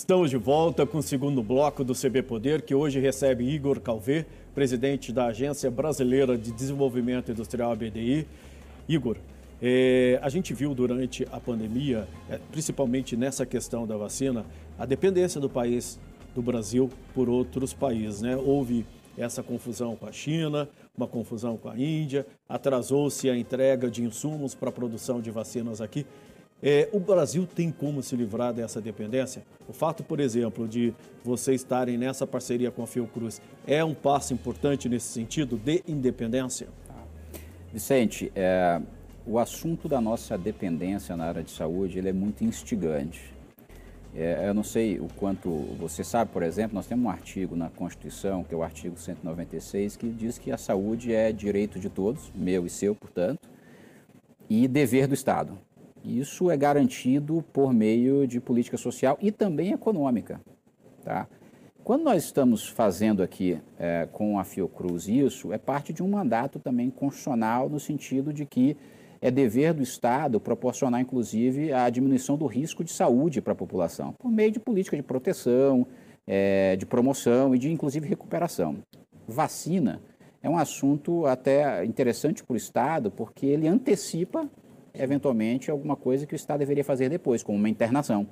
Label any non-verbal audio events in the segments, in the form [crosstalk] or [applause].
Estamos de volta com o segundo bloco do CB Poder, que hoje recebe Igor Calvé, presidente da Agência Brasileira de Desenvolvimento Industrial, ABDI. Igor, é, a gente viu durante a pandemia, é, principalmente nessa questão da vacina, a dependência do país, do Brasil, por outros países. Né? Houve essa confusão com a China, uma confusão com a Índia, atrasou-se a entrega de insumos para a produção de vacinas aqui. É, o Brasil tem como se livrar dessa dependência? O fato, por exemplo, de vocês estarem nessa parceria com a Fiocruz é um passo importante nesse sentido de independência? Vicente, é, o assunto da nossa dependência na área de saúde ele é muito instigante. É, eu não sei o quanto você sabe, por exemplo, nós temos um artigo na Constituição, que é o artigo 196, que diz que a saúde é direito de todos, meu e seu, portanto, e dever do Estado. Isso é garantido por meio de política social e também econômica. Tá? Quando nós estamos fazendo aqui é, com a Fiocruz isso, é parte de um mandato também constitucional, no sentido de que é dever do Estado proporcionar, inclusive, a diminuição do risco de saúde para a população, por meio de política de proteção, é, de promoção e de, inclusive, recuperação. Vacina é um assunto até interessante para o Estado, porque ele antecipa eventualmente, alguma coisa que o Estado deveria fazer depois, como uma internação.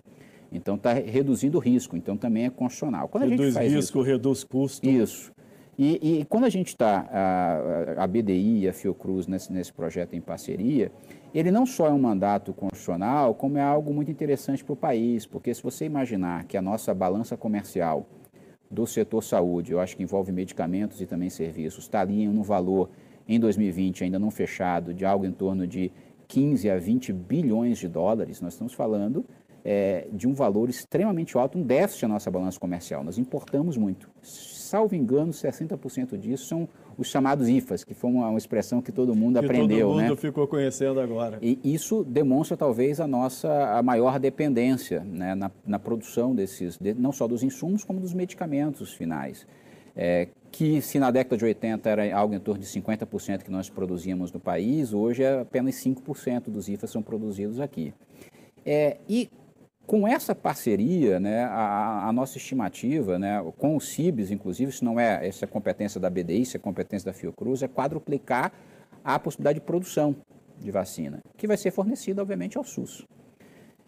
Então, está reduzindo o risco, então também é constitucional. Quando reduz risco, isso, reduz custo. Isso. E, e quando a gente está, a, a BDI e a Fiocruz nesse, nesse projeto em parceria, ele não só é um mandato constitucional, como é algo muito interessante para o país, porque se você imaginar que a nossa balança comercial do setor saúde, eu acho que envolve medicamentos e também serviços, está ali no valor, em 2020, ainda não fechado, de algo em torno de 15 a 20 bilhões de dólares, nós estamos falando é, de um valor extremamente alto, um déficit na nossa balança comercial. Nós importamos muito. Salvo engano, 60% disso são os chamados IFAs, que foi uma, uma expressão que todo mundo que aprendeu. Todo mundo né? ficou conhecendo agora. E isso demonstra talvez a nossa a maior dependência né, na, na produção desses, de, não só dos insumos, como dos medicamentos finais é, que se na década de 80 era algo em torno de 50% que nós produzíamos no país, hoje é apenas 5% dos IFAs são produzidos aqui. É, e com essa parceria, né, a, a, nossa estimativa, né, com os CIBs, inclusive, isso não é essa é competência da BDI, isso é competência da Fiocruz, é quadruplicar a possibilidade de produção de vacina, que vai ser fornecida, obviamente, ao SUS.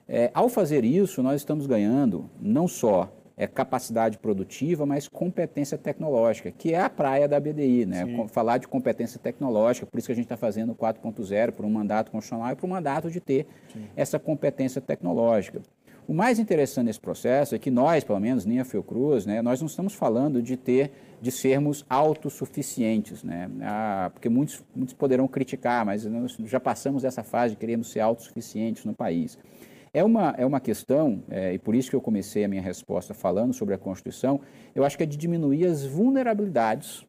É, ao fazer isso, nós estamos ganhando não só é, capacidade produtiva, mas competência tecnológica, que é a praia da BDI, né? Falar de competência tecnológica, por isso que a gente está fazendo o 4.0 por um mandato constitucional e por um mandato de ter Sim. essa competência tecnológica. O mais interessante nesse processo é que nós, pelo menos, nem a Fiocruz, né, nós não estamos falando de ter, de sermos autossuficientes, né? Ah, porque muitos, muitos poderão criticar, mas nós já passamos dessa fase de queremos ser autossuficientes no país. É uma, é uma questão, é, e por isso que eu comecei a minha resposta falando sobre a Constituição, eu acho que é de diminuir as vulnerabilidades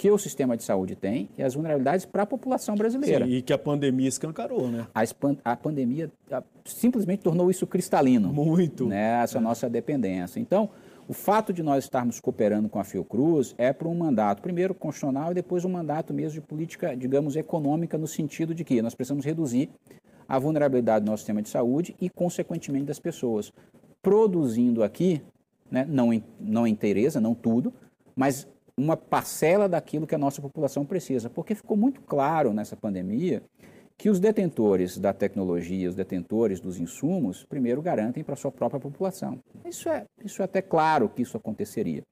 que o sistema de saúde tem e as vulnerabilidades para a população brasileira. Sim, e que a pandemia escancarou, né? A, a pandemia a, simplesmente tornou isso cristalino. Muito. Né, essa é. nossa dependência. Então, o fato de nós estarmos cooperando com a Fiocruz é para um mandato, primeiro constitucional e depois um mandato mesmo de política, digamos, econômica, no sentido de que nós precisamos reduzir a vulnerabilidade do nosso sistema de saúde e, consequentemente, das pessoas. Produzindo aqui, né, não, não inteireza, não tudo, mas uma parcela daquilo que a nossa população precisa. Porque ficou muito claro nessa pandemia que os detentores da tecnologia, os detentores dos insumos, primeiro garantem para a sua própria população. Isso é, isso é até claro que isso aconteceria.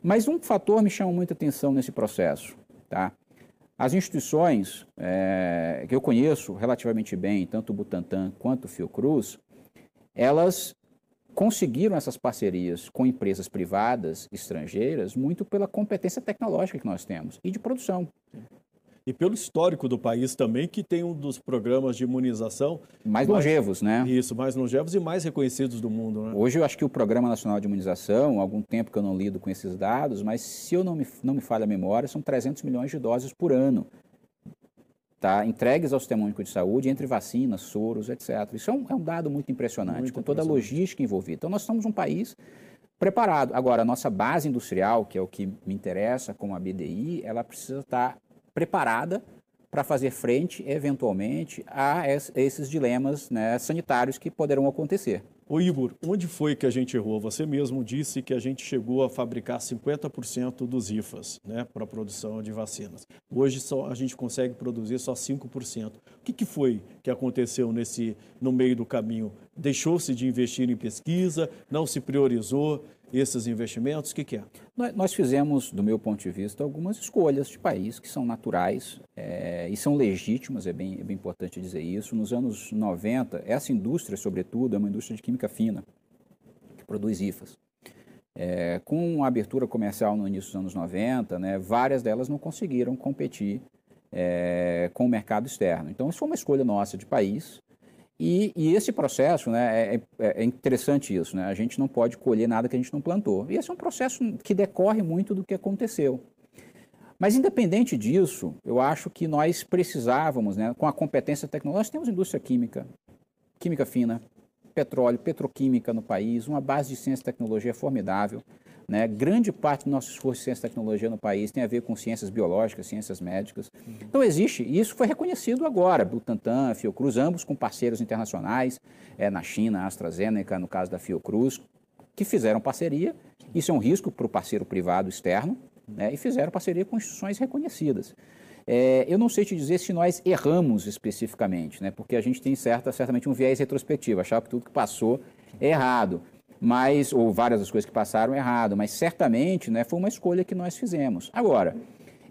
Mas um fator me chama muita atenção nesse processo. Tá? As instituições é, que eu conheço relativamente bem, tanto o Butantan quanto o Fiocruz, elas conseguiram essas parcerias com empresas privadas estrangeiras muito pela competência tecnológica que nós temos e de produção e pelo histórico do país também, que tem um dos programas de imunização mais, mais longevos, né? Isso, mais longevos e mais reconhecidos do mundo, né? Hoje eu acho que o Programa Nacional de Imunização, há algum tempo que eu não lido com esses dados, mas se eu não me, não me falha a memória, são 300 milhões de doses por ano. Tá, entregues ao sistema único de saúde entre vacinas, soros, etc. Isso é um, é um dado muito impressionante, muito com toda a logística envolvida. Então, nós somos um país preparado. Agora, a nossa base industrial, que é o que me interessa como a BDI, ela precisa estar preparada para fazer frente, eventualmente, a esses dilemas né, sanitários que poderão acontecer. Ô Igor, onde foi que a gente errou? Você mesmo disse que a gente chegou a fabricar 50% dos IFAs né, para a produção de vacinas. Hoje só, a gente consegue produzir só 5%. O que, que foi que aconteceu nesse, no meio do caminho? Deixou-se de investir em pesquisa? Não se priorizou? Esses investimentos? O que, que é? Nós fizemos, do meu ponto de vista, algumas escolhas de país que são naturais é, e são legítimas, é bem, é bem importante dizer isso. Nos anos 90, essa indústria, sobretudo, é uma indústria de química fina, que produz IFAs. É, com a abertura comercial no início dos anos 90, né, várias delas não conseguiram competir é, com o mercado externo. Então, isso foi uma escolha nossa de país, e, e, esse processo, né, é, é, é, interessante isso, né? A gente não pode colher nada que a gente não plantou. E esse é um processo que decorre muito do que aconteceu. Mas independente disso, eu acho que nós precisávamos, né, com a competência tecnológica, nós temos indústria química, química fina, petróleo, petroquímica no país, uma base de ciência e tecnologia formidável. Né? Grande parte do nosso esforço de ciência e tecnologia no país tem a ver com ciências biológicas, ciências médicas. Uhum. Então existe, e isso foi reconhecido agora, Butantan, Fiocruz, ambos com parceiros internacionais, é, na China, AstraZeneca, no caso da Fiocruz, que fizeram parceria. Isso é um risco para o parceiro privado externo, né? e fizeram parceria com instituições reconhecidas. É, eu não sei te dizer se nós erramos especificamente, né? porque a gente tem certa, certamente um viés retrospectivo, achar que tudo que passou é errado mas ou várias das coisas que passaram errado, mas certamente né, foi uma escolha que nós fizemos. Agora,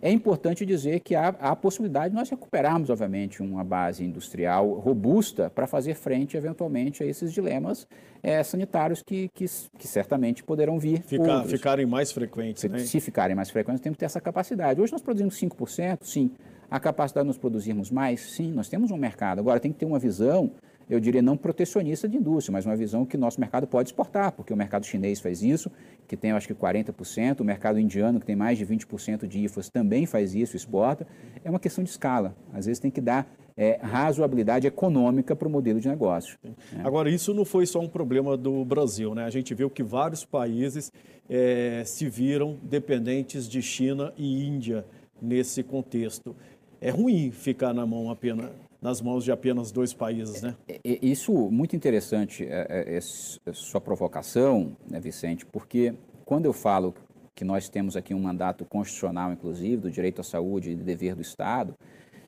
é importante dizer que há, há a possibilidade de nós recuperarmos, obviamente, uma base industrial robusta para fazer frente, eventualmente, a esses dilemas é, sanitários que, que, que, certamente poderão vir. Ficar, ficarem mais frequentes, se, né? Se ficarem mais frequentes, temos que ter essa capacidade. Hoje nós produzimos 5%, sim. A capacidade de nós produzirmos mais, sim, nós temos um mercado. Agora, tem que ter uma visão eu diria não protecionista de indústria, mas uma visão que nosso mercado pode exportar, porque o mercado chinês faz isso, que tem acho que 40%, o mercado indiano, que tem mais de 20% de IFAs, também faz isso, exporta. É uma questão de escala. Às vezes tem que dar é, razoabilidade econômica para o modelo de negócio. Né? Agora, isso não foi só um problema do Brasil, né? A gente viu que vários países é, se viram dependentes de China e Índia nesse contexto. É ruim ficar na mão apenas nas mãos de apenas dois países, né? É, é, isso, muito interessante, é, é, é sua provocação, né, Vicente, porque quando eu falo que nós temos aqui um mandato constitucional, inclusive, do direito à saúde e do dever do Estado,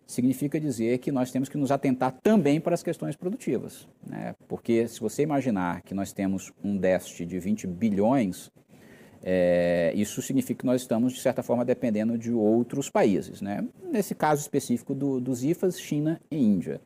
significa dizer que nós temos que nos atentar também para as questões produtivas. Né? Porque se você imaginar que nós temos um déficit de 20 bilhões é, isso significa que nós estamos, de certa forma, dependendo de outros países. Né? Nesse caso específico do, dos IFAs, China e Índia.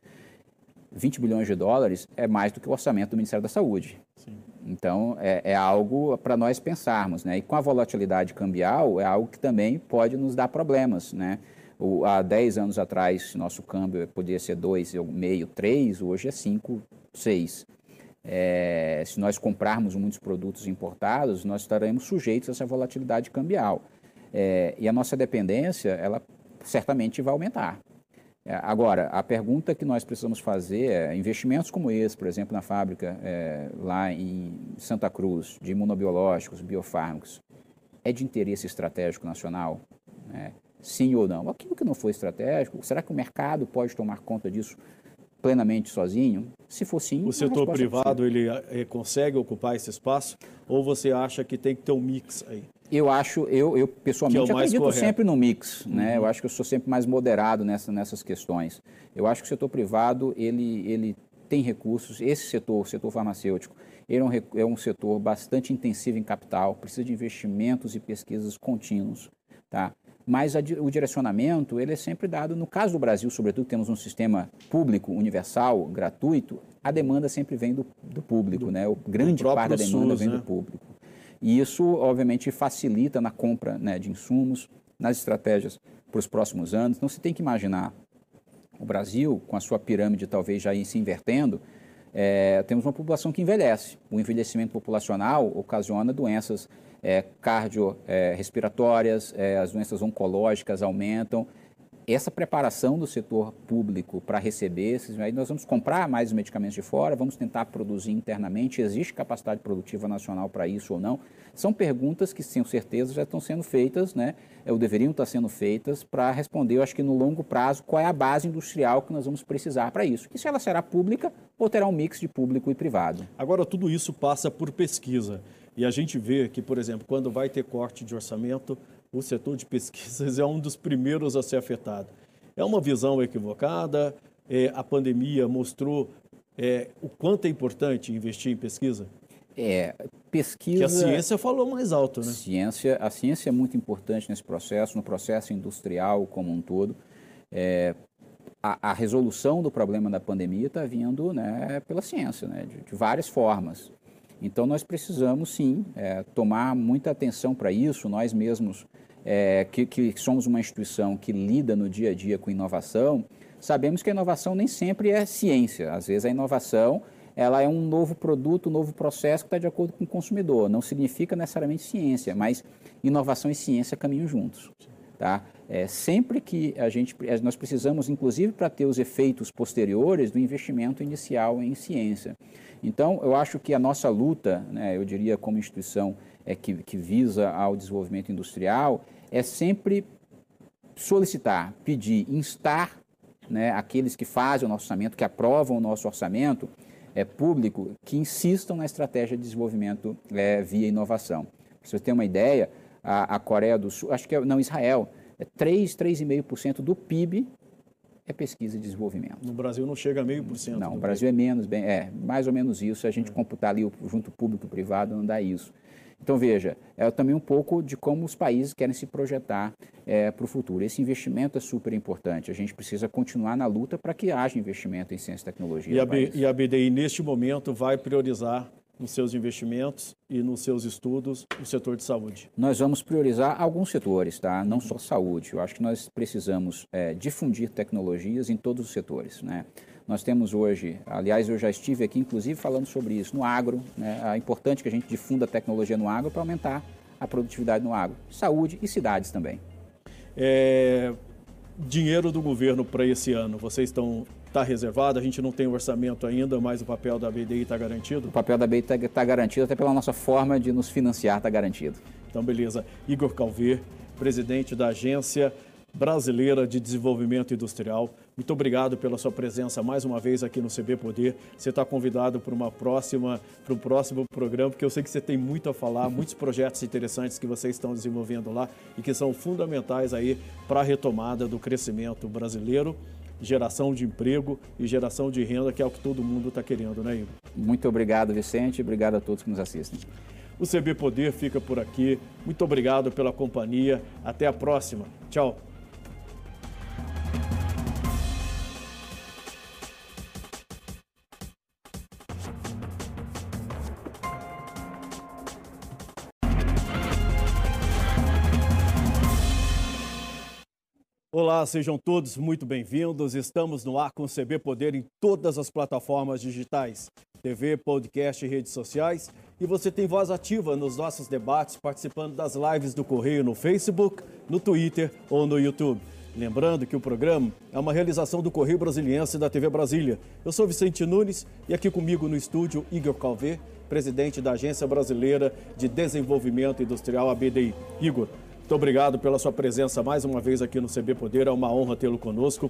20 bilhões de dólares é mais do que o orçamento do Ministério da Saúde. Sim. Então, é, é algo para nós pensarmos. Né? E com a volatilidade cambial, é algo que também pode nos dar problemas. Né? O, há 10 anos atrás, nosso câmbio podia ser 2,5, 3, hoje é 5, 6 é, se nós comprarmos muitos produtos importados, nós estaremos sujeitos a essa volatilidade cambial. É, e a nossa dependência, ela certamente vai aumentar. É, agora, a pergunta que nós precisamos fazer é, investimentos como esse, por exemplo, na fábrica é, lá em Santa Cruz, de imunobiológicos, biofármacos, é de interesse estratégico nacional? Né? Sim ou não? Aquilo que não foi estratégico, será que o mercado pode tomar conta disso plenamente sozinho? Se for sim, o setor privado ele é, consegue ocupar esse espaço ou você acha que tem que ter um mix aí? Eu acho, eu, eu pessoalmente é acredito correto. sempre no mix, né? Uhum. Eu acho que eu sou sempre mais moderado nessa, nessas questões. Eu acho que o setor privado ele, ele tem recursos. Esse setor, o setor farmacêutico, ele é um, é um setor bastante intensivo em capital, precisa de investimentos e pesquisas contínuos, tá? Mas a, o direcionamento ele é sempre dado, no caso do Brasil, sobretudo, temos um sistema público, universal, gratuito, a demanda sempre vem do, do público, do, né? o grande parte da demanda SUS, vem né? do público. E isso, obviamente, facilita na compra né, de insumos, nas estratégias para os próximos anos. Não se tem que imaginar o Brasil, com a sua pirâmide talvez já se invertendo, é, temos uma população que envelhece. O envelhecimento populacional ocasiona doenças é, cardiorrespiratórias, é, as doenças oncológicas aumentam. essa preparação do setor público para receber esses, aí nós vamos comprar mais medicamentos de fora, vamos tentar produzir internamente, existe capacidade produtiva nacional para isso ou não? São perguntas que, tenho certeza, já estão sendo feitas, né? ou deveriam estar sendo feitas, para responder, eu acho que no longo prazo, qual é a base industrial que nós vamos precisar para isso. E se ela será pública ou terá um mix de público e privado. Agora, tudo isso passa por pesquisa. E a gente vê que, por exemplo, quando vai ter corte de orçamento, o setor de pesquisas é um dos primeiros a ser afetado. É uma visão equivocada, é, a pandemia mostrou é, o quanto é importante investir em pesquisa? É, pesquisa... Que a ciência falou mais alto, né? Ciência, a ciência é muito importante nesse processo, no processo industrial como um todo. É, a, a, resolução do problema da pandemia está vindo né, pela ciência, né, de, de, várias formas. Então, nós precisamos, sim, é, tomar muita atenção para isso. Nós mesmos, é, que, que somos uma instituição que lida no dia a dia com inovação, sabemos que a inovação nem sempre é ciência. Às vezes, a inovação ela é um novo produto, um novo processo que está de acordo com o consumidor. Não significa necessariamente ciência, mas inovação e ciência caminham juntos. Tá? É, sempre que a gente, nós precisamos, inclusive para ter os efeitos posteriores do investimento inicial em ciência. Então, eu acho que a nossa luta, né, eu diria como instituição é, que, que visa ao desenvolvimento industrial, é sempre solicitar, pedir, instar né, aqueles que fazem o nosso orçamento, que aprovam o nosso orçamento, é, público que insistam na estratégia de desenvolvimento é, via inovação. Para você ter uma ideia, a, a, Coreia do Sul, acho que é, não, Israel, é 3, 3,5% do PIB é pesquisa e desenvolvimento. No Brasil não chega a meio por cento. Não, o Brasil é menos, bem, é mais ou menos isso. Se a gente é. computar ali junto público e privado, não dá isso. Então, veja, é também um pouco de como os países querem se projetar é, para o futuro. Esse investimento é super importante. A gente precisa continuar na luta para que haja investimento em ciência e tecnologia. E a, B, e a BDI, neste momento, vai priorizar nos seus investimentos e nos seus estudos o setor de saúde? Nós vamos priorizar alguns setores, tá? não só saúde. Eu acho que nós precisamos é, difundir tecnologias em todos os setores. Né? Nós temos hoje, aliás, eu já estive aqui, inclusive, falando sobre isso, no agro. Né? É importante que a gente difunda a tecnologia no agro para aumentar a produtividade no agro. Saúde e cidades também. É, dinheiro do governo para esse ano, vocês estão está reservado, a gente não tem orçamento ainda, mas o papel da BDI está garantido? O papel da BDI está tá garantido, até pela nossa forma de nos financiar está garantido. Então, beleza. Igor Calver, presidente da Agência Brasileira de Desenvolvimento Industrial. Muito obrigado pela sua presença mais uma vez aqui no CB Poder. Você está convidado para uma próxima, para um próximo programa, porque eu sei que você tem muito a falar, [laughs] muitos projetos interessantes que vocês estão desenvolvendo lá e que são fundamentais aí para a retomada do crescimento brasileiro geração de emprego e geração de renda, que é o que todo mundo está querendo, né, Igor? Muito obrigado, Vicente. Obrigado a todos que nos assistem. O CB Poder fica por aqui. Muito obrigado pela companhia. Até a próxima. Tchau. Olá, sejam todos muito bem-vindos. Estamos no ar com o CB Poder em todas as plataformas digitais, TV, podcast e redes sociais. E você tem voz ativa nos nossos debates, participando das lives do Correio no Facebook, no Twitter ou no YouTube. Lembrando que o programa é uma realização do Correio Brasiliense da TV Brasília. Eu sou Vicente Nunes e aqui comigo no estúdio Igor Calvé, presidente da Agência Brasileira de Desenvolvimento Industrial, ABDI. Igor, muito obrigado pela sua presença mais uma vez aqui no CB Poder. É uma honra tê-lo conosco,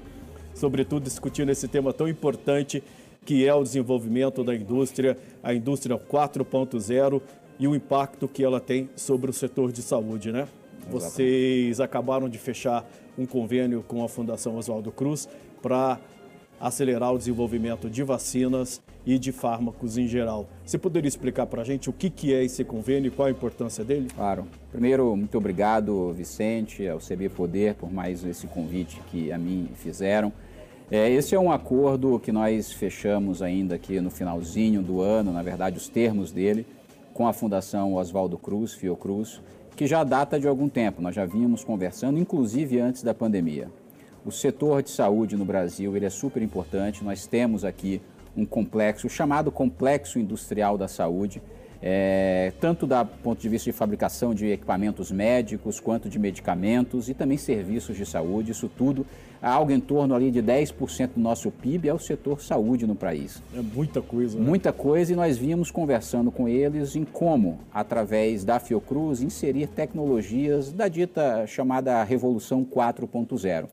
sobretudo discutindo esse tema tão importante que é o desenvolvimento da indústria, a indústria 4.0 e o impacto que ela tem sobre o setor de saúde, né? Vocês acabaram de fechar um convênio com a Fundação Oswaldo Cruz para acelerar o desenvolvimento de vacinas e de fármacos em geral. Você poderia explicar para a gente o que, que é esse convênio e qual a importância dele? Claro. Primeiro, muito obrigado, Vicente, ao CB Poder, por mais esse convite que a mim fizeram. É, esse é um acordo que nós fechamos ainda aqui no finalzinho do ano, na verdade, os termos dele, com a Fundação Oswaldo Cruz, Fiocruz, que já data de algum tempo. Nós já vínhamos conversando, inclusive antes da pandemia. O setor de saúde no Brasil ele é super importante. Nós temos aqui um complexo chamado Complexo Industrial da Saúde, é, tanto do ponto de vista de fabricação de equipamentos médicos, quanto de medicamentos e também serviços de saúde. Isso tudo, algo em torno ali de 10% do nosso PIB é o setor saúde no país. É muita coisa. Né? Muita coisa e nós vínhamos conversando com eles em como, através da Fiocruz, inserir tecnologias da dita chamada Revolução 4.0.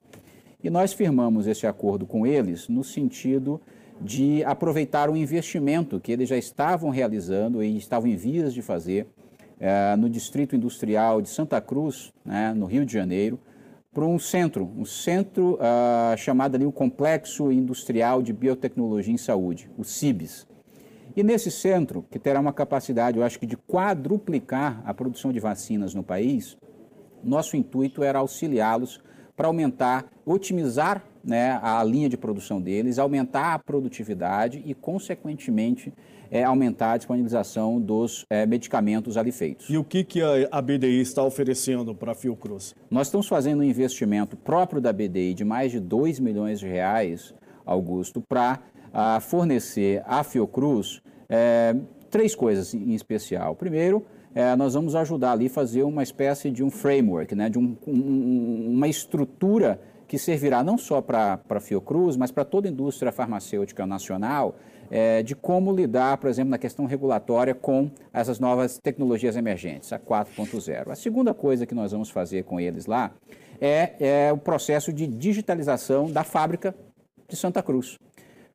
E nós firmamos esse acordo com eles no sentido de aproveitar o investimento que eles já estavam realizando e estavam em vias de fazer é, no Distrito Industrial de Santa Cruz, né, no Rio de Janeiro, para um centro, um centro uh, chamado ali o Complexo Industrial de Biotecnologia em Saúde, o CIBS. E nesse centro, que terá uma capacidade, eu acho que de quadruplicar a produção de vacinas no país, nosso intuito era auxiliá-los para aumentar, otimizar né, a linha de produção deles, aumentar a produtividade e, consequentemente, é, aumentar a disponibilização dos é, medicamentos ali feitos. E o que, que a, BDI está oferecendo para a Fiocruz? Nós estamos fazendo um investimento próprio da BDI de mais de 2 milhões de reais, Augusto, para fornecer à Fiocruz é, três coisas em especial. Primeiro, é, nós vamos ajudar ali a fazer uma espécie de um framework, né, de um, um, uma estrutura que servirá não só para a Fiocruz, mas para toda a indústria farmacêutica nacional, é, de como lidar, por exemplo, na questão regulatória com essas novas tecnologias emergentes, a 4.0. A segunda coisa que nós vamos fazer com eles lá é, é o processo de digitalização da fábrica de Santa Cruz.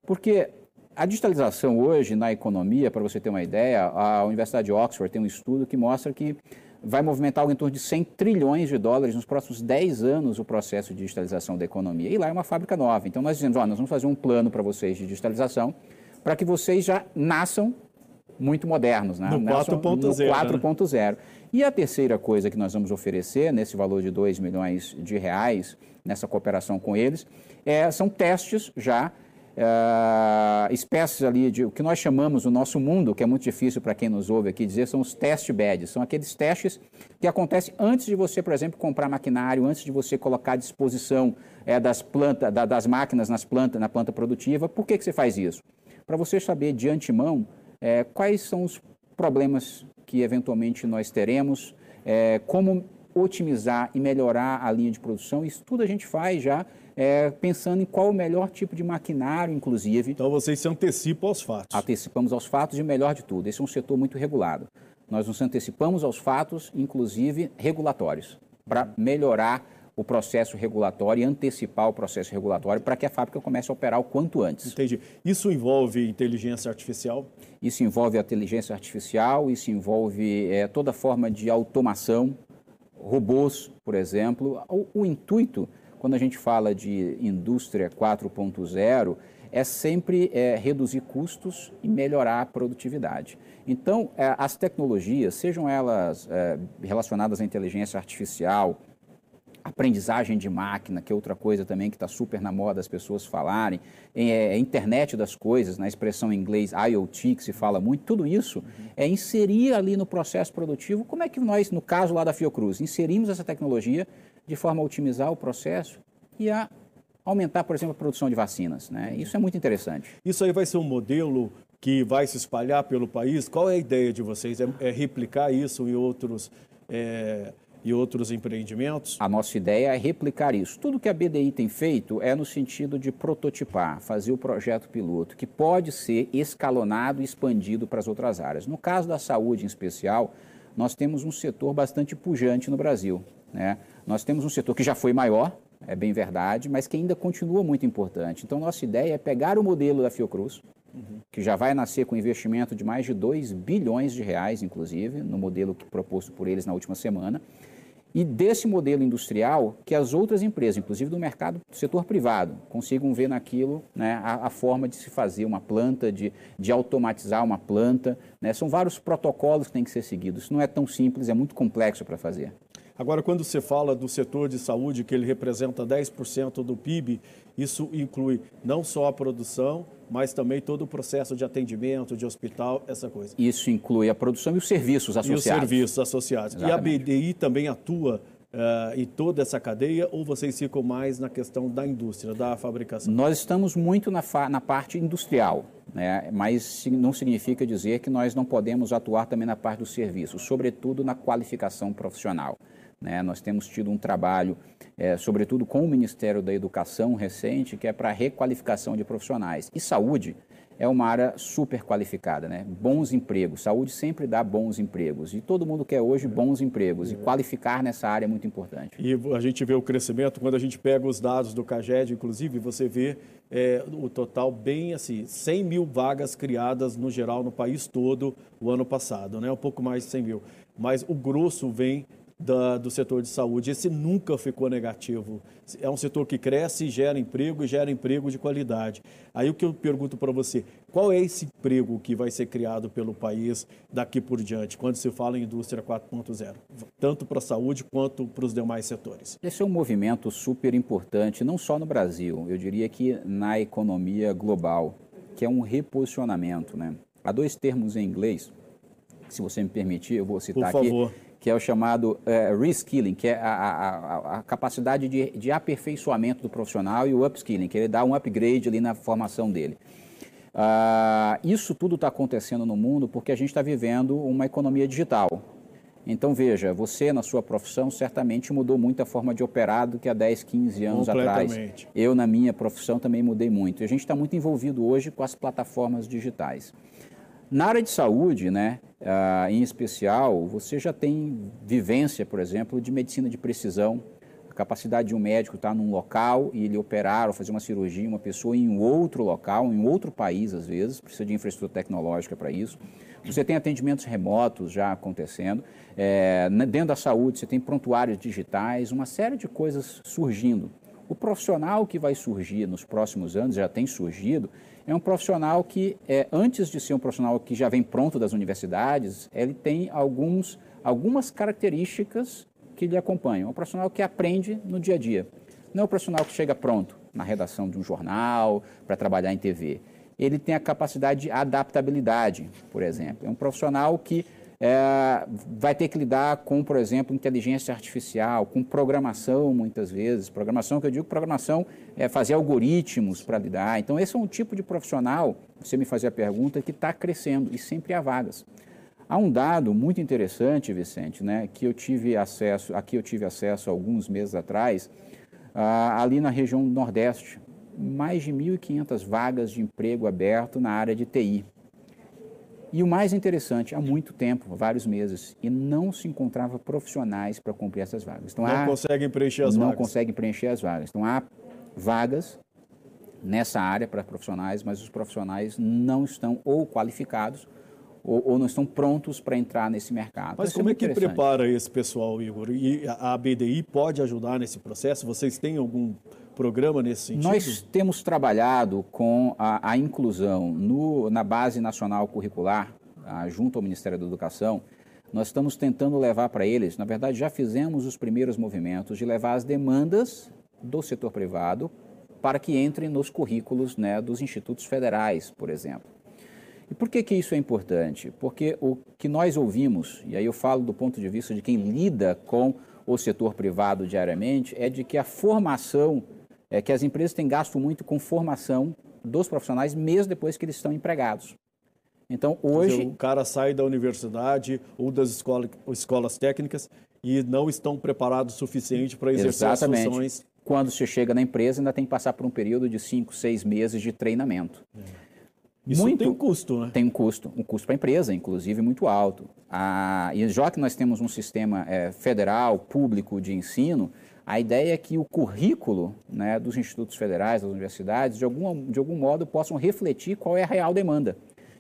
Porque a digitalização hoje na economia, para você ter uma ideia, a Universidade de Oxford tem um estudo que mostra que vai movimentar algo em torno de 100 trilhões de dólares nos próximos 10 anos o processo de digitalização da economia. E lá é uma fábrica nova. Então nós dizemos, ó, nós vamos fazer um plano para vocês de digitalização para que vocês já nasçam muito modernos, né? No 4.0. 4.0. Né? E a terceira coisa que nós vamos oferecer, nesse valor de 2 milhões de reais, nessa cooperação com eles, é, são testes já uh, espécies ali de o que nós chamamos o nosso mundo, que é muito difícil para quem nos ouve aqui dizer, são os test beds. São aqueles testes que acontecem antes de você, por exemplo, comprar maquinário, antes de você colocar à disposição é, das, planta, da, das máquinas nas planta, na planta produtiva. Por que, que você faz isso? Para você saber de antemão é, quais são os problemas que eventualmente nós teremos, é, como otimizar e melhorar a linha de produção. Isso tudo a gente faz já é, pensando em qual o melhor tipo de maquinário, inclusive. Então vocês se antecipam aos fatos. Antecipamos aos fatos e o melhor de tudo, esse é um setor muito regulado. Nós nos antecipamos aos fatos, inclusive regulatórios, para melhorar o processo regulatório e antecipar o processo regulatório para que a fábrica comece a operar o quanto antes. Entendi. Isso envolve inteligência artificial? Isso envolve a inteligência artificial, isso envolve é, toda forma de automação, robôs, por exemplo. O, o intuito quando a gente fala de indústria 4.0, é sempre é, reduzir custos e melhorar a produtividade. Então, é, as tecnologias, sejam elas é, relacionadas à inteligência artificial, aprendizagem de máquina, que é outra coisa também que está super na moda as pessoas falarem, é, internet das coisas, na expressão em inglês IoT, que se fala muito, tudo isso uhum. é inserir ali no processo produtivo, como é que nós, no caso lá da Fiocruz, inserimos essa tecnologia de forma a otimizar o processo e a aumentar, por exemplo, a produção de vacinas. Né? Isso é muito interessante. Isso aí vai ser um modelo que vai se espalhar pelo país? Qual é a ideia de vocês? É, é replicar isso em outros, é, e outros empreendimentos? A nossa ideia é replicar isso. Tudo que a BDI tem feito é no sentido de prototipar, fazer o projeto piloto, que pode ser escalonado e expandido para as outras áreas. No caso da saúde em especial, nós temos um setor bastante pujante no Brasil. Né? Nós temos um setor que já foi maior, é bem verdade, mas que ainda continua muito importante. Então, nossa ideia é pegar o modelo da Fiocruz, uhum. que já vai nascer com investimento de mais de 2 bilhões de reais, inclusive, no modelo proposto por eles na última semana, e desse modelo industrial que as outras empresas, inclusive do mercado do setor privado, consigam ver naquilo né, a, a, forma de se fazer uma planta, de, de automatizar uma planta. Né? São vários protocolos que têm que ser seguidos. Isso não é tão simples, é muito complexo para fazer. Agora, quando você fala do setor de saúde, que ele representa 10% do PIB, isso inclui não só a produção, mas também todo o processo de atendimento, de hospital, essa coisa. Isso inclui a produção e os serviços associados. E os serviços associados. Exatamente. E a BDI também atua uh, em toda essa cadeia ou vocês ficam mais na questão da indústria, da fabricação? Nós estamos muito na, na parte industrial. né? mas não significa dizer que nós não podemos atuar também na parte do serviço, sobretudo na qualificação profissional. Né? Nós temos tido um trabalho, é, sobretudo com o Ministério da Educação recente, que é para requalificação de profissionais. E saúde é uma área super qualificada, né? Bons empregos. Saúde sempre dá bons empregos. E todo mundo quer hoje bons empregos. E qualificar nessa área é muito importante. E a gente vê o crescimento, quando a gente pega os dados do CAGED, inclusive, você vê é, o total bem assim, 100 mil vagas criadas no geral no país todo o ano passado, né? Um pouco mais de 100 mil. Mas o grosso vem da, do setor de saúde. Esse nunca ficou negativo. É um setor que cresce, gera emprego e gera emprego de qualidade. Aí o que eu pergunto para você, qual é esse emprego que vai ser criado pelo país daqui por diante, quando se fala em indústria 4.0, tanto para a saúde quanto para os demais setores? Esse é um movimento super importante, não só no Brasil, eu diria que na economia global, que é um reposicionamento. Né? Há dois termos em inglês, se você me permitir, eu vou citar por favor. aqui que é o chamado uh, reskilling, que é a, a, a capacidade de, de, aperfeiçoamento do profissional, e o upskilling, que ele dá um upgrade ali na formação dele. Uh, isso tudo está acontecendo no mundo porque a gente está vivendo uma economia digital. Então, veja, você na sua profissão certamente mudou muito a forma de operar do que há 10, 15 anos atrás. Eu, na minha profissão, também mudei muito. E a gente está muito envolvido hoje com as plataformas digitais. Na área de saúde, né, uh, em especial, você já tem vivência, por exemplo, de medicina de precisão, a capacidade de um médico estar num local e ele operar ou fazer uma cirurgia uma pessoa em outro local, em outro país, às vezes, precisa de infraestrutura tecnológica para isso. Você tem atendimentos remotos já acontecendo. É, dentro da saúde, você tem prontuários digitais, uma série de coisas surgindo. O profissional que vai surgir nos próximos anos, já tem surgido, é um profissional que, é, antes de ser um profissional que já vem pronto das universidades, ele tem alguns, algumas características que lhe acompanham. É um profissional que aprende no dia a dia. Não é um profissional que chega pronto na redação de um jornal, para trabalhar em TV. Ele tem a capacidade de adaptabilidade, por exemplo. É um profissional que é, vai ter que lidar com, por exemplo, inteligência artificial, com programação, muitas vezes. Programação, que eu digo programação, é fazer algoritmos para lidar. Então, esse é um tipo de profissional, você me fazia a pergunta, que está crescendo e sempre há vagas. Há um dado muito interessante, Vicente, né, que eu tive acesso, aqui eu tive acesso alguns meses atrás, ali na região Nordeste, mais de 1.500 vagas de emprego aberto na área de TI. E o mais interessante, há muito tempo, vários meses, e não se encontrava profissionais para cumprir essas vagas. Então, não há, conseguem preencher as não vagas. Não conseguem preencher as vagas. Então há vagas nessa área para profissionais, mas os profissionais não estão ou qualificados ou, ou não estão prontos para entrar nesse mercado. Mas como é que prepara esse pessoal, Igor? E a BDI pode ajudar nesse processo? Vocês têm algum programa nesse sentido? Nós temos trabalhado com a, a inclusão no, na base nacional curricular, a, junto ao Ministério da Educação. Nós estamos tentando levar para eles, na verdade, já fizemos os primeiros movimentos de levar as demandas do setor privado para que entrem nos currículos né, dos institutos federais, por exemplo. E por que, que isso é importante? Porque o que nós ouvimos, e aí eu falo do ponto de vista de quem lida com o setor privado diariamente, é de que a formação é que as empresas têm gasto muito com formação dos profissionais, mesmo depois que eles estão empregados. Então, hoje. Dizer, o cara sai da universidade ou das escola, escolas técnicas e não estão preparados o suficiente para exercer Exatamente. as funções. Quando você chega na empresa, ainda tem que passar por um período de 5, 6 meses de treinamento. É. Isso muito, tem um custo, né? Tem um custo, um custo para a empresa, inclusive muito alto. Ah, e já que nós temos um sistema é, federal, público de ensino, a ideia é que o currículo né, dos institutos federais, das universidades, de algum, de algum modo possam refletir qual é a real demanda.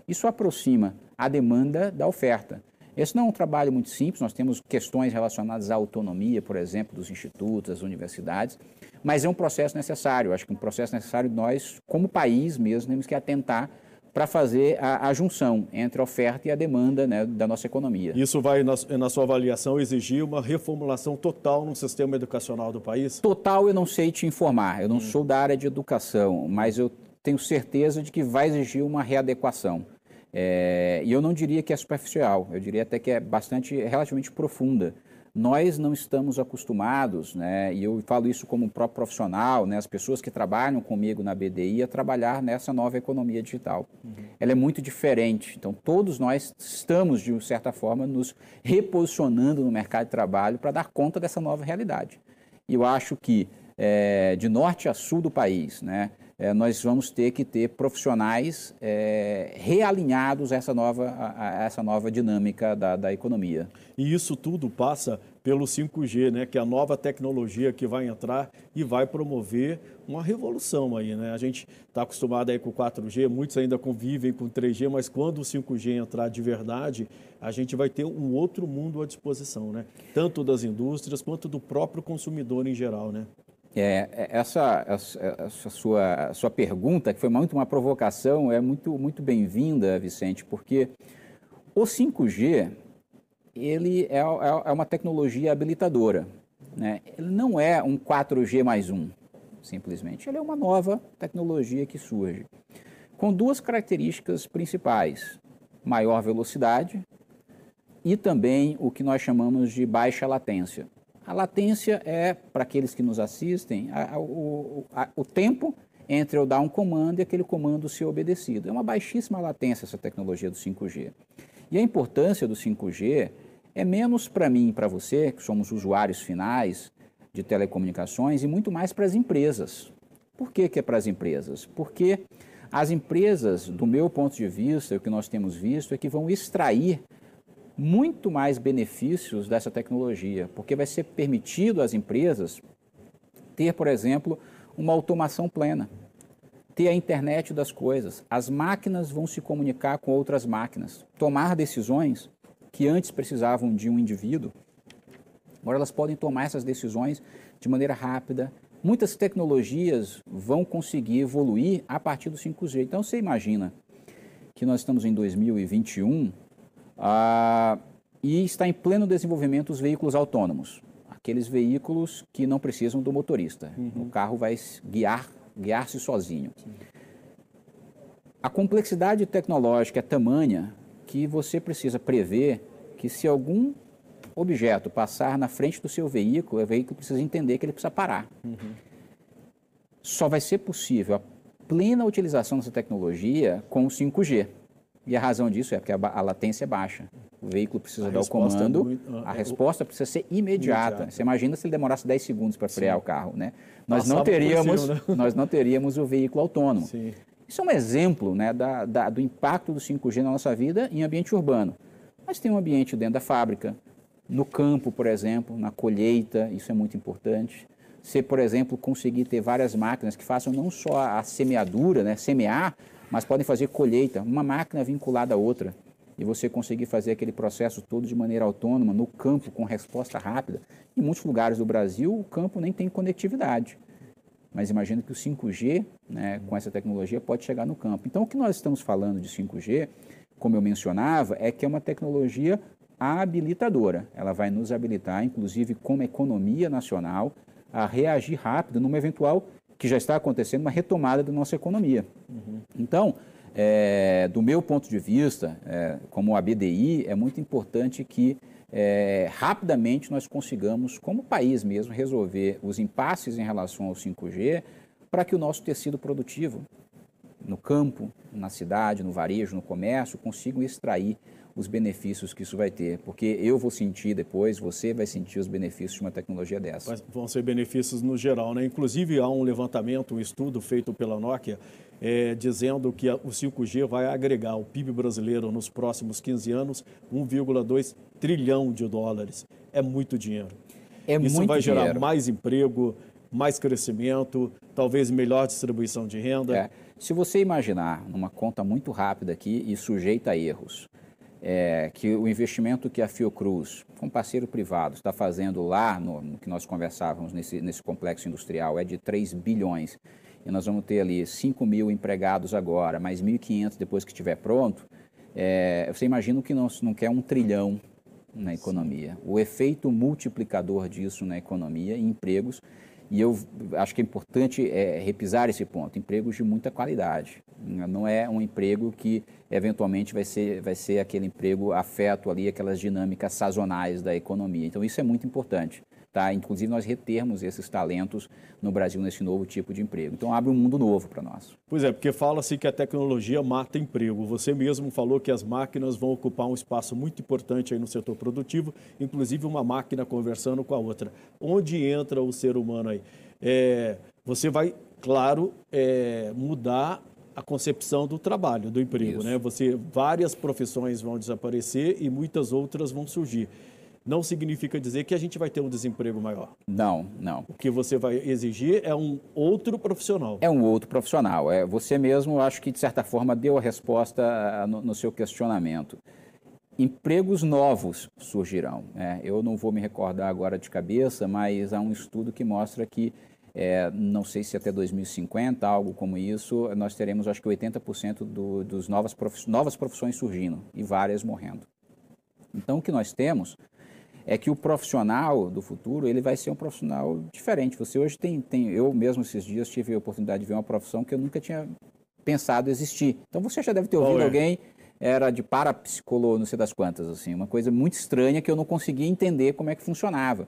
Isso aproxima a demanda da oferta. Esse não é um trabalho muito simples, nós temos questões relacionadas à autonomia, por exemplo, dos institutos, das universidades, mas é um processo necessário. Acho que um processo necessário nós, como país mesmo, temos que atentar para fazer a, a, junção entre a oferta e a demanda né, da nossa economia. Isso vai, na, na, sua avaliação, exigir uma reformulação total no sistema educacional do país? Total eu não sei te informar, eu não hum. sou da área de educação, mas eu tenho certeza de que vai exigir uma readequação. É, e eu não diria que é superficial, eu diria até que é bastante, relativamente profunda. Nós não estamos acostumados, né, e eu falo isso como próprio profissional, né, as pessoas que trabalham comigo na BDI, a trabalhar nessa nova economia digital. Uhum. Ela é muito diferente. Então, todos nós estamos, de certa forma, nos reposicionando no mercado de trabalho para dar conta dessa nova realidade. E eu acho que, é, de norte a sul do país, né, é, nós vamos ter que ter profissionais é, realinhados a essa nova, a, a essa nova dinâmica da, da, economia. E isso tudo passa pelo 5G, né, que é a nova tecnologia que vai entrar e vai promover uma revolução aí. Né? A gente está acostumado aí com 4G, muitos ainda convivem com 3G, mas quando o 5G entrar de verdade, a gente vai ter um outro mundo à disposição, né? tanto das indústrias quanto do próprio consumidor em geral. Né? É, é, essa, essa, sua, sua pergunta, que foi muito uma provocação, é muito, muito bem-vinda, Vicente, porque o 5G ele é, é, é uma tecnologia habilitadora. Né? Ele não é um 4G mais um, simplesmente. Ele é uma nova tecnologia que surge, com duas características principais: maior velocidade e também o que nós chamamos de baixa latência. A latência é, para aqueles que nos assistem, a, a, o, a, o tempo entre eu dar um comando e aquele comando ser obedecido. É uma baixíssima latência essa tecnologia do 5G. E a importância do 5G é menos para mim e para você, que somos usuários finais de telecomunicações, e muito mais para as empresas. Por que, que é para as empresas? Porque as empresas, do meu ponto de vista, o que nós temos visto é que vão extrair muito mais benefícios dessa tecnologia, porque vai ser permitido às empresas ter, por exemplo, uma automação plena, ter a internet das coisas. As máquinas vão se comunicar com outras máquinas, tomar decisões que antes precisavam de um indivíduo. Agora elas podem tomar essas decisões de maneira rápida. Muitas tecnologias vão conseguir evoluir a partir do 5G. Então você imagina que nós estamos em 2021 ah, e está em pleno desenvolvimento os veículos autônomos, aqueles veículos que não precisam do motorista. Uhum. O carro vai guiar, guiar-se sozinho. Sim. A complexidade tecnológica é tamanha que você precisa prever que se algum objeto passar na frente do seu veículo, o veículo precisa entender que ele precisa parar. Uhum. Só vai ser possível a plena utilização dessa tecnologia com o 5G. E a razão disso é porque a, a latência é baixa. O veículo precisa a dar o é comando, é muito, a resposta precisa ser imediata. imediata. Você imagina se ele demorasse 10 segundos para frear Sim. o carro, né? Nós não, teríamos, cima, né? [laughs] nós não teríamos o veículo autônomo. Sim. Isso é um exemplo né, da, da, do impacto do 5G na nossa vida em ambiente urbano. Mas tem um ambiente dentro da fábrica, no campo, por exemplo, na colheita, isso é muito importante. Você, por exemplo, conseguir ter várias máquinas que façam não só a semeadura, né, semear, mas podem fazer colheita, uma máquina vinculada à outra, e você conseguir fazer aquele processo todo de maneira autônoma, no campo, com resposta rápida. Em muitos lugares do Brasil, o campo nem tem conectividade. Mas imagina que o 5G, né, com essa tecnologia, pode chegar no campo. Então, o que nós estamos falando de 5G, como eu mencionava, é que é uma tecnologia habilitadora. Ela vai nos habilitar, inclusive como economia nacional, a reagir rápido numa eventual que já está acontecendo uma retomada da nossa economia. Uhum. Então, é, do meu ponto de vista, é, como a BDI, é muito importante que é, rapidamente nós consigamos, como país mesmo, resolver os impasses em relação ao 5G para que o nosso tecido produtivo, no campo, na cidade, no varejo, no comércio, consigam extrair os benefícios que isso vai ter, porque eu vou sentir depois, você vai sentir os benefícios de uma tecnologia dessa. Mas vão ser benefícios no geral, né? Inclusive há um levantamento, um estudo feito pela Nokia, é, dizendo que o 5G vai agregar ao PIB brasileiro nos próximos 15 anos 1,2 trilhão de dólares. É muito dinheiro. É Isso muito vai gerar dinheiro. mais emprego, mais crescimento, talvez melhor distribuição de renda. É. Se você imaginar, numa conta muito rápida aqui e sujeita a erros, é, que o investimento que a Fiocruz, com parceiro privado, está fazendo lá no, no, que nós conversávamos nesse, nesse complexo industrial é de 3 bilhões. E nós vamos ter ali 5 mil empregados agora, mais 1.500 depois que estiver pronto. É, você imagina que não, não quer um trilhão na economia. Sim. O efeito multiplicador disso na economia e empregos E eu acho que é importante é, repisar esse ponto: empregos de muita qualidade. Não é um emprego que eventualmente vai ser, vai ser aquele emprego afeto ali, aquelas dinâmicas sazonais da economia. Então, isso é muito importante tá? inclusive nós retermos esses talentos no Brasil nesse novo tipo de emprego. Então abre um mundo novo para nós. Pois é, porque fala-se que a tecnologia mata emprego. Você mesmo falou que as máquinas vão ocupar um espaço muito importante aí no setor produtivo, inclusive uma máquina conversando com a outra. Onde entra o ser humano aí? É, você vai, claro, é, mudar a concepção do trabalho, do emprego, Isso. né? Você várias profissões vão desaparecer e muitas outras vão surgir não significa dizer que a gente vai ter um desemprego maior. Não, não. O que você vai exigir é um outro profissional. É um outro profissional. É, você mesmo, acho que de certa forma, deu a resposta no, no seu questionamento. Empregos novos surgirão. É, eu não vou me recordar agora de cabeça, mas há um estudo que mostra que, é, não sei se até 2050, algo como isso, nós teremos acho que 80% do, dos novas, prof, novas profissões surgindo e várias morrendo. Então, o que nós temos é que o profissional do futuro ele vai ser um profissional diferente. Você hoje tem, tem, eu mesmo esses dias tive a oportunidade de ver uma profissão que eu nunca tinha pensado existir. Então você já deve ter ouvido é? alguém era de parapsicologia, não sei das quantas, assim, uma coisa muito estranha que eu não conseguia entender como é que funcionava.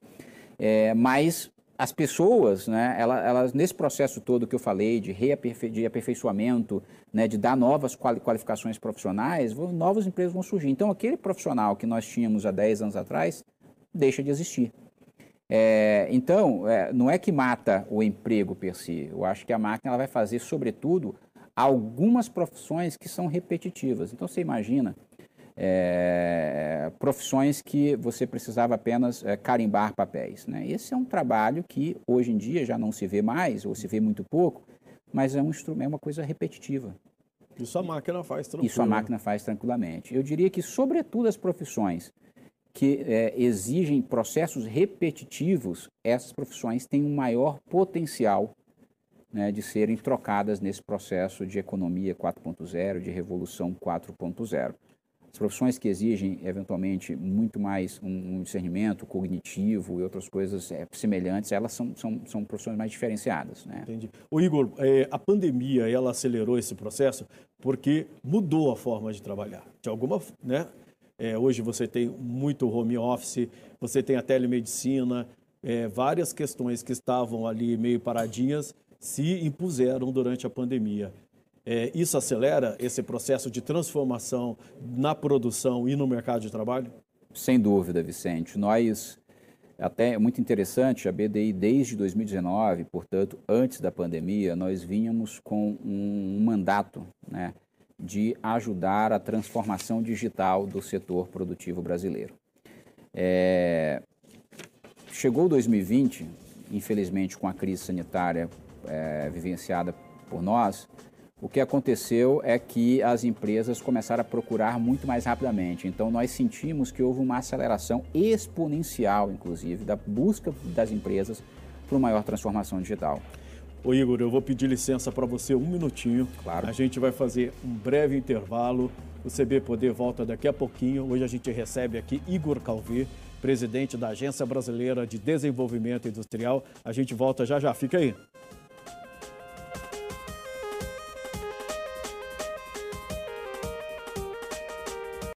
É, mas as pessoas, né, elas, elas, nesse processo todo que eu falei de, reaperfei de aperfeiçoamento, né, de dar novas qualificações profissionais, novos empregos vão surgir. Então, aquele profissional que nós tínhamos há 10 anos atrás, deixa de existir. É, então, é, não é que mata o emprego per si. Eu acho que a máquina ela vai fazer, sobretudo, algumas profissões que são repetitivas. Então, você imagina é, profissões que você precisava apenas é, carimbar papéis. Né? Esse é um trabalho que hoje em dia já não se vê mais, ou se vê muito pouco, mas é um instrumento, é uma coisa repetitiva. Isso a máquina faz tranquilamente. Isso a máquina faz tranquilamente. Eu diria que, sobretudo, as profissões que é, exigem processos repetitivos, essas profissões têm um maior potencial né, de serem trocadas nesse processo de economia 4.0, de revolução 4.0. As profissões que exigem, eventualmente, muito mais um, um discernimento cognitivo e outras coisas é, semelhantes, elas são, são, são profissões mais diferenciadas. Né? Entendi. O Igor, é, a pandemia, ela acelerou esse processo porque mudou a forma de trabalhar. De alguma, né? É, hoje você tem muito home office, você tem a telemedicina, é, várias questões que estavam ali meio paradinhas se impuseram durante a pandemia. É, isso acelera esse processo de transformação na produção e no mercado de trabalho? Sem dúvida, Vicente. Nós, até é muito interessante, a BDI desde 2019, portanto, antes da pandemia, nós vínhamos com um, mandato, né? De ajudar a transformação digital do setor produtivo brasileiro. É, chegou 2020, infelizmente com a crise sanitária é, vivenciada por nós, o que aconteceu é que as empresas começaram a procurar muito mais rapidamente. Então, nós sentimos que houve uma aceleração exponencial, inclusive, da busca das empresas por maior transformação digital. Ô Igor, eu vou pedir licença para você um minutinho. Claro. A gente vai fazer um breve intervalo. O CB Poder volta daqui a pouquinho. Hoje a gente recebe aqui Igor Calvi, presidente da Agência Brasileira de Desenvolvimento Industrial. A gente volta já já. Fica aí.